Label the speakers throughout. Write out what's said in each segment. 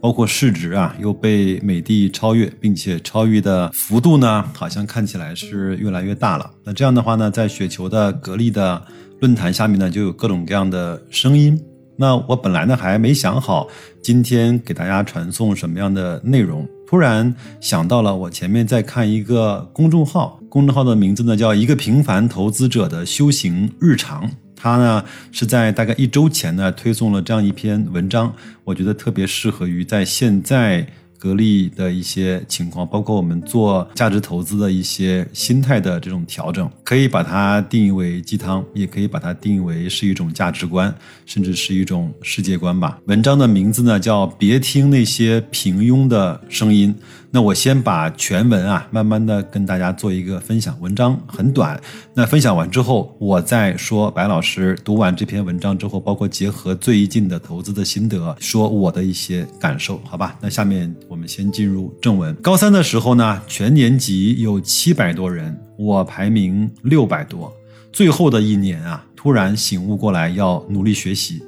Speaker 1: 包括市值啊，又被美的超越，并且超越的幅度呢，好像看起来是越来越大了。那这样的话呢，在雪球的格力的论坛下面呢，就有各种各样的声音。那我本来呢还没想好今天给大家传送什么样的内容，突然想到了我前面在看一个公众号，公众号的名字呢叫一个平凡投资者的修行日常。他呢是在大概一周前呢推送了这样一篇文章，我觉得特别适合于在现在。格力的一些情况，包括我们做价值投资的一些心态的这种调整，可以把它定义为鸡汤，也可以把它定义为是一种价值观，甚至是一种世界观吧。文章的名字呢叫“别听那些平庸的声音”。那我先把全文啊，慢慢的跟大家做一个分享。文章很短，那分享完之后，我再说白老师读完这篇文章之后，包括结合最近的投资的心得，说我的一些感受，好吧？那下面。我们先进入正文。高三的时候呢，全年级有七百多人，我排名六百多。最后的一年啊，突然醒悟过来，要努力学习。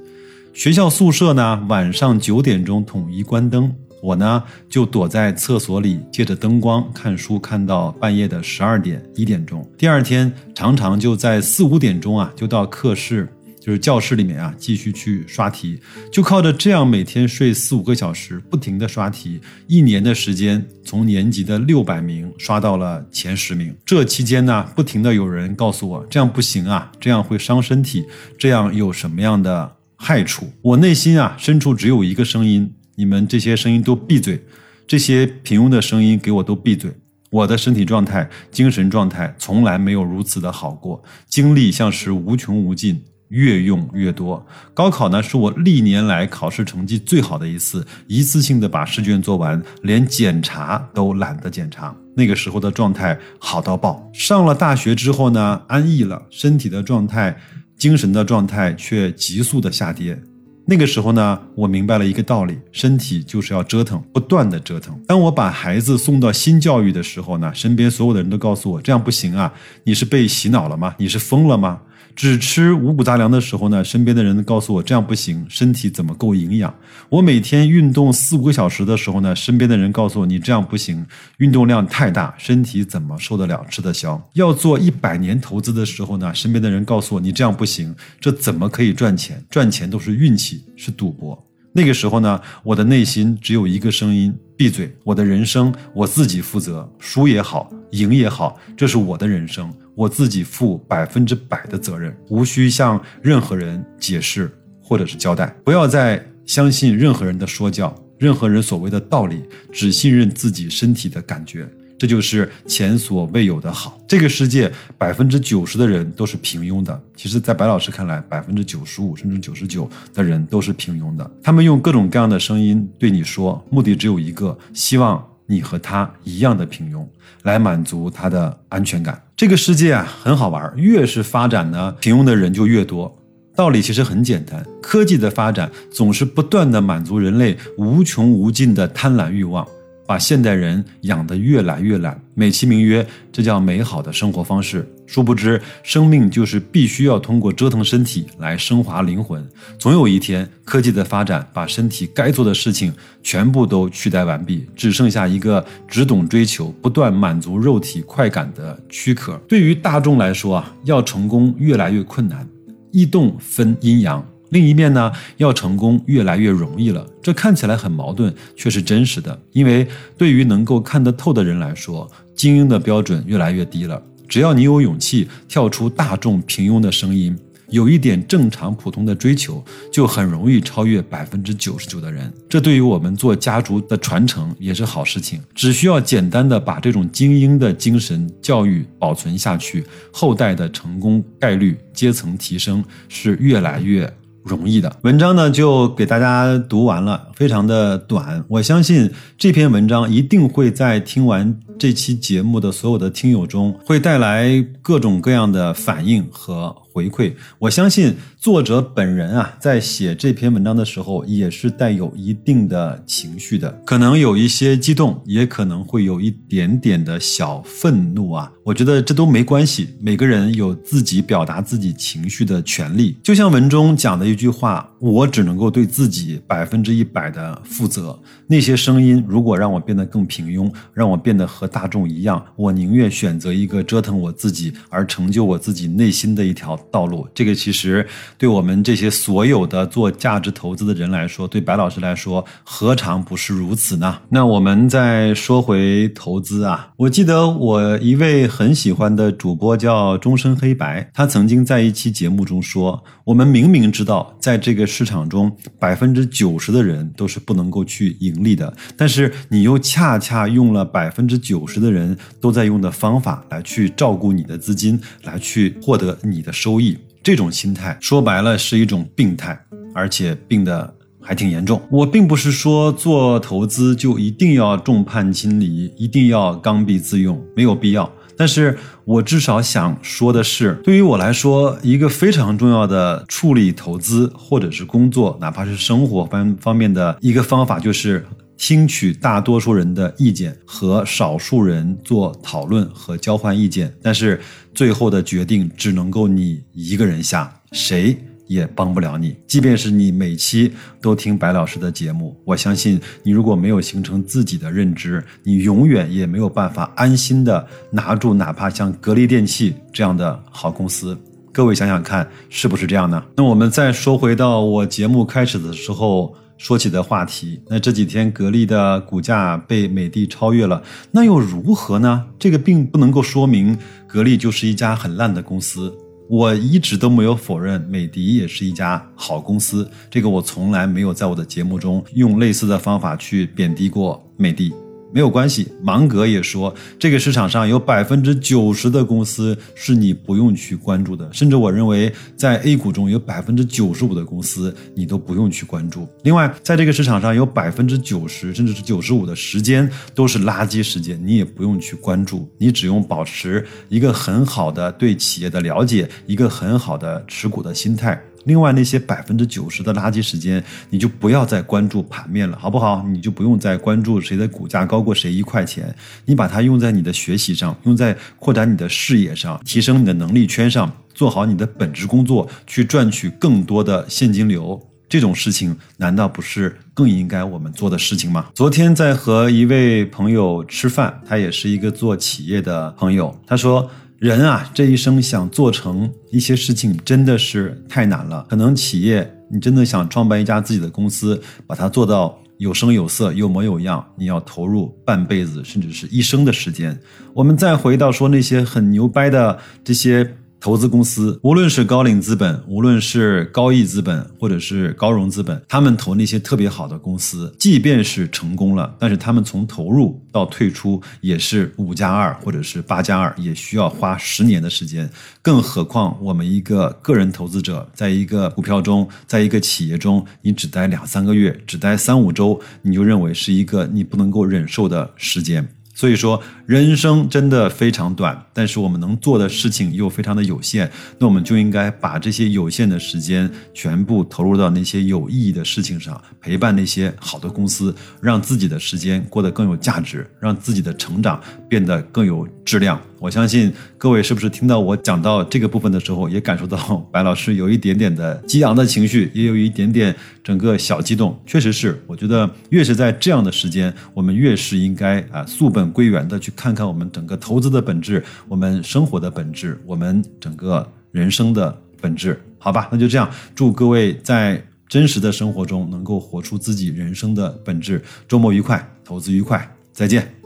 Speaker 1: 学校宿舍呢，晚上九点钟统一关灯，我呢就躲在厕所里，借着灯光看书，看到半夜的十二点一点钟。第二天常常就在四五点钟啊，就到课室。就是教室里面啊，继续去刷题，就靠着这样每天睡四五个小时，不停的刷题，一年的时间，从年级的六百名刷到了前十名。这期间呢，不停的有人告诉我，这样不行啊，这样会伤身体，这样有什么样的害处？我内心啊深处只有一个声音：你们这些声音都闭嘴，这些平庸的声音给我都闭嘴。我的身体状态、精神状态从来没有如此的好过，精力像是无穷无尽。越用越多。高考呢，是我历年来考试成绩最好的一次，一次性的把试卷做完，连检查都懒得检查。那个时候的状态好到爆。上了大学之后呢，安逸了，身体的状态、精神的状态却急速的下跌。那个时候呢，我明白了一个道理：身体就是要折腾，不断的折腾。当我把孩子送到新教育的时候呢，身边所有的人都告诉我，这样不行啊！你是被洗脑了吗？你是疯了吗？只吃五谷杂粮的时候呢，身边的人告诉我这样不行，身体怎么够营养？我每天运动四五个小时的时候呢，身边的人告诉我你这样不行，运动量太大，身体怎么受得了，吃得消？要做一百年投资的时候呢，身边的人告诉我你这样不行，这怎么可以赚钱？赚钱都是运气，是赌博。那个时候呢，我的内心只有一个声音：闭嘴！我的人生我自己负责，输也好，赢也好，这是我的人生。我自己负百分之百的责任，无需向任何人解释或者是交代。不要再相信任何人的说教，任何人所谓的道理，只信任自己身体的感觉。这就是前所未有的好。这个世界百分之九十的人都是平庸的。其实，在白老师看来，百分之九十五甚至九十九的人都是平庸的。他们用各种各样的声音对你说，目的只有一个，希望。你和他一样的平庸，来满足他的安全感。这个世界啊，很好玩，越是发展呢，平庸的人就越多。道理其实很简单，科技的发展总是不断的满足人类无穷无尽的贪婪欲望。把现代人养得越来越懒，美其名曰这叫美好的生活方式。殊不知，生命就是必须要通过折腾身体来升华灵魂。总有一天，科技的发展把身体该做的事情全部都取代完毕，只剩下一个只懂追求、不断满足肉体快感的躯壳。对于大众来说啊，要成功越来越困难，异动分阴阳。另一面呢，要成功越来越容易了。这看起来很矛盾，却是真实的。因为对于能够看得透的人来说，精英的标准越来越低了。只要你有勇气跳出大众平庸的声音。有一点正常普通的追求，就很容易超越百分之九十九的人。这对于我们做家族的传承也是好事情。只需要简单的把这种精英的精神教育保存下去，后代的成功概率、阶层提升是越来越容易的。文章呢就给大家读完了，非常的短。我相信这篇文章一定会在听完这期节目的所有的听友中，会带来各种各样的反应和。回馈，我相信作者本人啊，在写这篇文章的时候，也是带有一定的情绪的，可能有一些激动，也可能会有一点点的小愤怒啊。我觉得这都没关系，每个人有自己表达自己情绪的权利。就像文中讲的一句话，我只能够对自己百分之一百的负责。那些声音如果让我变得更平庸，让我变得和大众一样，我宁愿选择一个折腾我自己而成就我自己内心的一条。道路，这个其实对我们这些所有的做价值投资的人来说，对白老师来说，何尝不是如此呢？那我们再说回投资啊，我记得我一位很喜欢的主播叫终身黑白，他曾经在一期节目中说，我们明明知道在这个市场中，百分之九十的人都是不能够去盈利的，但是你又恰恰用了百分之九十的人都在用的方法来去照顾你的资金，来去获得你的收。益这种心态说白了是一种病态，而且病的还挺严重。我并不是说做投资就一定要众叛亲离，一定要刚愎自用，没有必要。但是我至少想说的是，对于我来说，一个非常重要的处理投资或者是工作，哪怕是生活方方面的一个方法，就是。听取大多数人的意见，和少数人做讨论和交换意见，但是最后的决定只能够你一个人下，谁也帮不了你。即便是你每期都听白老师的节目，我相信你如果没有形成自己的认知，你永远也没有办法安心的拿住哪怕像格力电器这样的好公司。各位想想看，是不是这样呢？那我们再说回到我节目开始的时候。说起的话题，那这几天格力的股价被美的超越了，那又如何呢？这个并不能够说明格力就是一家很烂的公司。我一直都没有否认美的也是一家好公司，这个我从来没有在我的节目中用类似的方法去贬低过美的。没有关系，芒格也说，这个市场上有百分之九十的公司是你不用去关注的，甚至我认为在 A 股中有百分之九十五的公司你都不用去关注。另外，在这个市场上有百分之九十甚至是九十五的时间都是垃圾时间，你也不用去关注，你只用保持一个很好的对企业的了解，一个很好的持股的心态。另外那些百分之九十的垃圾时间，你就不要再关注盘面了，好不好？你就不用再关注谁的股价高过谁一块钱，你把它用在你的学习上，用在扩展你的视野上，提升你的能力圈上，做好你的本职工作，去赚取更多的现金流。这种事情难道不是更应该我们做的事情吗？昨天在和一位朋友吃饭，他也是一个做企业的朋友，他说。人啊，这一生想做成一些事情，真的是太难了。可能企业，你真的想创办一家自己的公司，把它做到有声有色、有模有样，你要投入半辈子，甚至是一生的时间。我们再回到说那些很牛掰的这些。投资公司，无论是高瓴资本，无论是高毅资本，或者是高融资本，他们投那些特别好的公司，即便是成功了，但是他们从投入到退出也是五加二或者是八加二，也需要花十年的时间。更何况我们一个个人投资者，在一个股票中，在一个企业中，你只待两三个月，只待三五周，你就认为是一个你不能够忍受的时间。所以说，人生真的非常短，但是我们能做的事情又非常的有限，那我们就应该把这些有限的时间全部投入到那些有意义的事情上，陪伴那些好的公司，让自己的时间过得更有价值，让自己的成长变得更有质量。我相信各位是不是听到我讲到这个部分的时候，也感受到白老师有一点点的激昂的情绪，也有一点点整个小激动。确实是，我觉得越是在这样的时间，我们越是应该啊溯本归源的去看看我们整个投资的本质，我们生活的本质，我们整个人生的本质。好吧，那就这样，祝各位在真实的生活中能够活出自己人生的本质。周末愉快，投资愉快，再见。